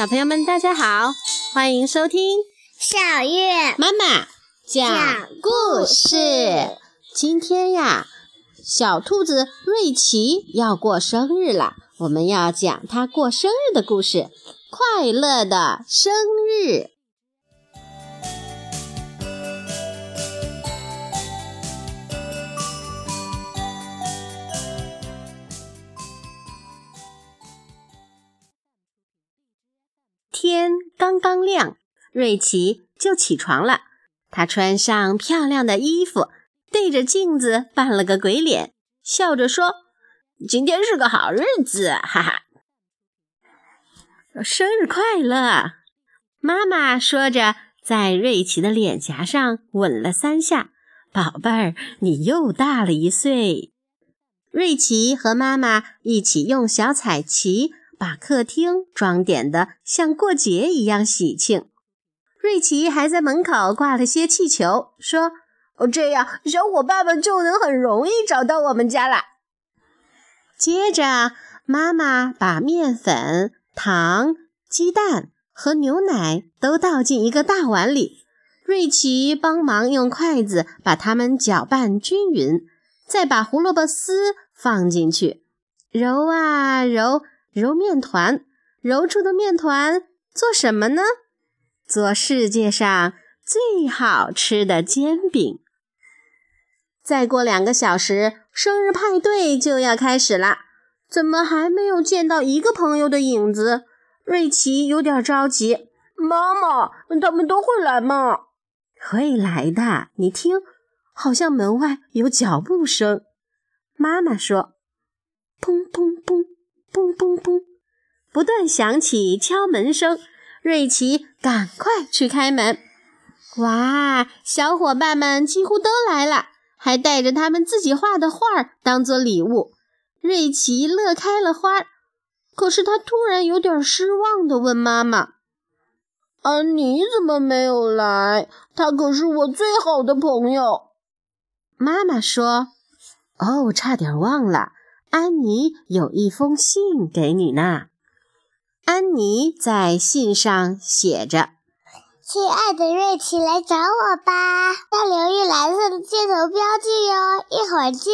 小朋友们，大家好，欢迎收听小月妈妈讲故事。今天呀，小兔子瑞奇要过生日了，我们要讲他过生日的故事。快乐的生日！刚刚亮，瑞奇就起床了。他穿上漂亮的衣服，对着镜子扮了个鬼脸，笑着说：“今天是个好日子，哈哈！生日快乐！”妈妈说着，在瑞奇的脸颊上吻了三下：“宝贝儿，你又大了一岁。”瑞奇和妈妈一起用小彩旗。把客厅装点得像过节一样喜庆。瑞奇还在门口挂了些气球，说：“哦，这样小伙伴们就能很容易找到我们家啦。”接着，妈妈把面粉、糖、鸡蛋和牛奶都倒进一个大碗里，瑞奇帮忙用筷子把它们搅拌均匀，再把胡萝卜丝放进去，揉啊揉。揉面团，揉出的面团做什么呢？做世界上最好吃的煎饼。再过两个小时，生日派对就要开始了，怎么还没有见到一个朋友的影子？瑞奇有点着急。妈妈，他们都会来吗？会来的。你听，好像门外有脚步声。妈妈说：“砰砰砰。”嘣嘣嘣，不断响起敲门声。瑞奇赶快去开门。哇，小伙伴们几乎都来了，还带着他们自己画的画当做礼物。瑞奇乐开了花，可是他突然有点失望地问妈妈：“安妮怎么没有来？他可是我最好的朋友。”妈妈说：“哦，差点忘了。”安妮有一封信给你呢。安妮在信上写着：“亲爱的瑞奇，来找我吧，要留意蓝色的箭头标记哟。一会儿见。”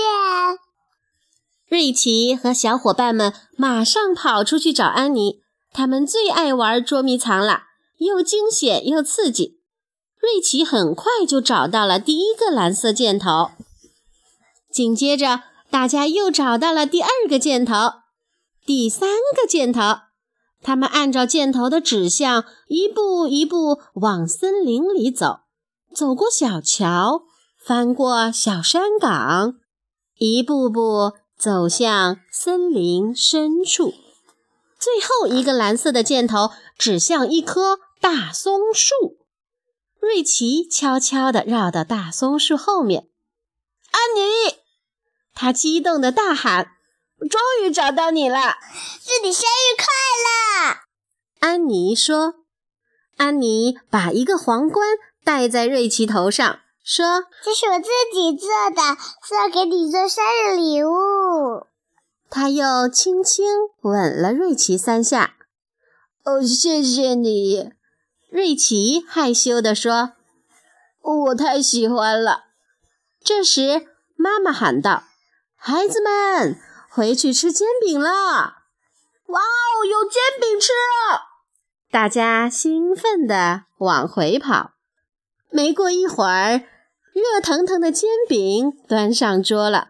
瑞奇和小伙伴们马上跑出去找安妮。他们最爱玩捉迷藏了，又惊险又刺激。瑞奇很快就找到了第一个蓝色箭头，紧接着。大家又找到了第二个箭头，第三个箭头。他们按照箭头的指向，一步一步往森林里走，走过小桥，翻过小山岗，一步步走向森林深处。最后一个蓝色的箭头指向一棵大松树。瑞奇悄悄地绕到大松树后面，安妮。他激动地大喊：“终于找到你了！祝你生日快乐！”安妮说。安妮把一个皇冠戴在瑞奇头上，说：“这是我自己做的，是要给你做生日礼物。”他又轻轻吻了瑞奇三下。“哦，谢谢你。”瑞奇害羞地说，“我太喜欢了。”这时，妈妈喊道。孩子们，回去吃煎饼了！哇哦，有煎饼吃了！大家兴奋地往回跑。没过一会儿，热腾腾的煎饼端上桌了。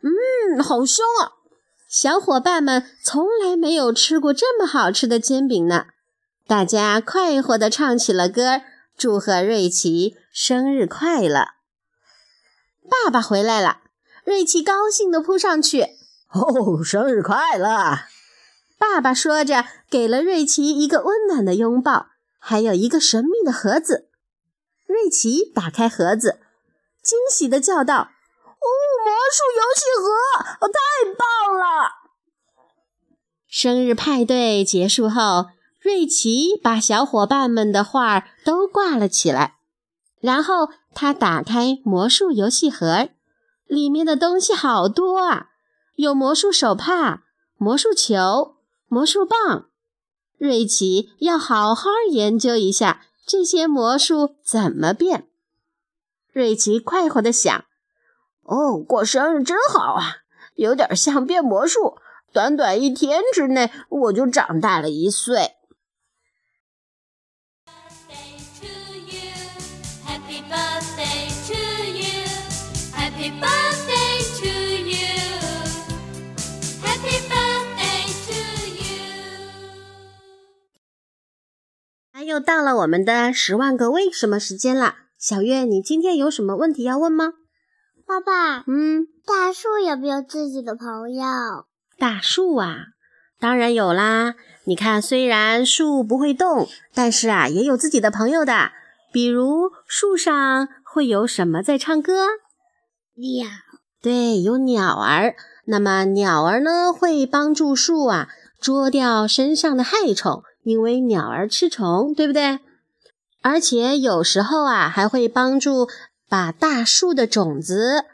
嗯，好香啊！小伙伴们从来没有吃过这么好吃的煎饼呢。大家快活地唱起了歌，祝贺瑞奇生日快乐。爸爸回来了。瑞奇高兴地扑上去，哦，生日快乐！爸爸说着，给了瑞奇一个温暖的拥抱，还有一个神秘的盒子。瑞奇打开盒子，惊喜地叫道：“哦，魔术游戏盒！哦，太棒了！”生日派对结束后，瑞奇把小伙伴们的画都挂了起来，然后他打开魔术游戏盒。里面的东西好多啊，有魔术手帕、魔术球、魔术棒。瑞奇要好好研究一下这些魔术怎么变。瑞奇快活地想：“哦，过生日真好啊，有点像变魔术。短短一天之内，我就长大了一岁。” ”Happy birthday! 又到了我们的十万个为什么时间了。小月，你今天有什么问题要问吗？爸爸，嗯，大树有没有自己的朋友？大树啊，当然有啦。你看，虽然树不会动，但是啊，也有自己的朋友的。比如树上会有什么在唱歌？鸟，对，有鸟儿。那么鸟儿呢，会帮助树啊捉掉身上的害虫，因为鸟儿吃虫，对不对？而且有时候啊，还会帮助把大树的种子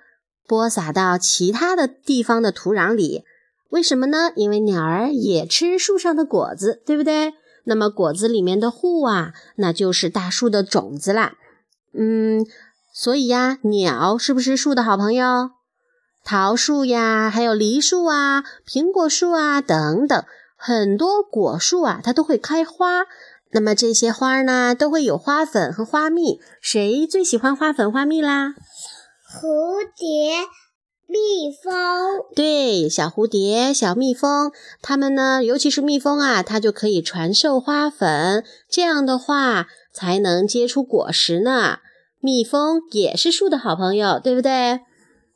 播撒到其他的地方的土壤里。为什么呢？因为鸟儿也吃树上的果子，对不对？那么果子里面的糊啊，那就是大树的种子啦。嗯。所以呀，鸟是不是树的好朋友？桃树呀，还有梨树啊、苹果树啊等等，很多果树啊，它都会开花。那么这些花呢，都会有花粉和花蜜。谁最喜欢花粉花蜜啦？蝴蝶、蜜蜂。对，小蝴蝶、小蜜蜂，它们呢，尤其是蜜蜂啊，它就可以传授花粉，这样的话才能结出果实呢。蜜蜂也是树的好朋友，对不对？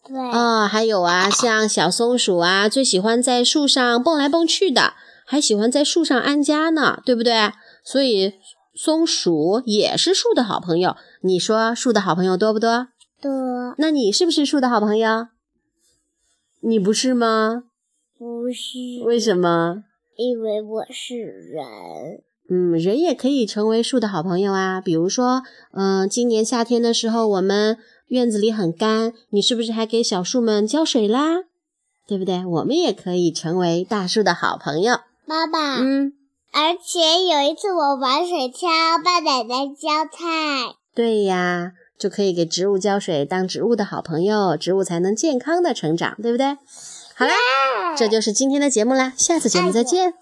对。哦，还有啊，像小松鼠啊，最喜欢在树上蹦来蹦去的，还喜欢在树上安家呢，对不对？所以松鼠也是树的好朋友。你说树的好朋友多不多？多。那你是不是树的好朋友？你不是吗？不是。为什么？因为我是人。嗯，人也可以成为树的好朋友啊。比如说，嗯，今年夏天的时候，我们院子里很干，你是不是还给小树们浇水啦？对不对？我们也可以成为大树的好朋友。妈妈，嗯，而且有一次我玩水枪帮奶奶浇菜。对呀，就可以给植物浇水，当植物的好朋友，植物才能健康的成长，对不对？好啦，这就是今天的节目啦，下次节目再见。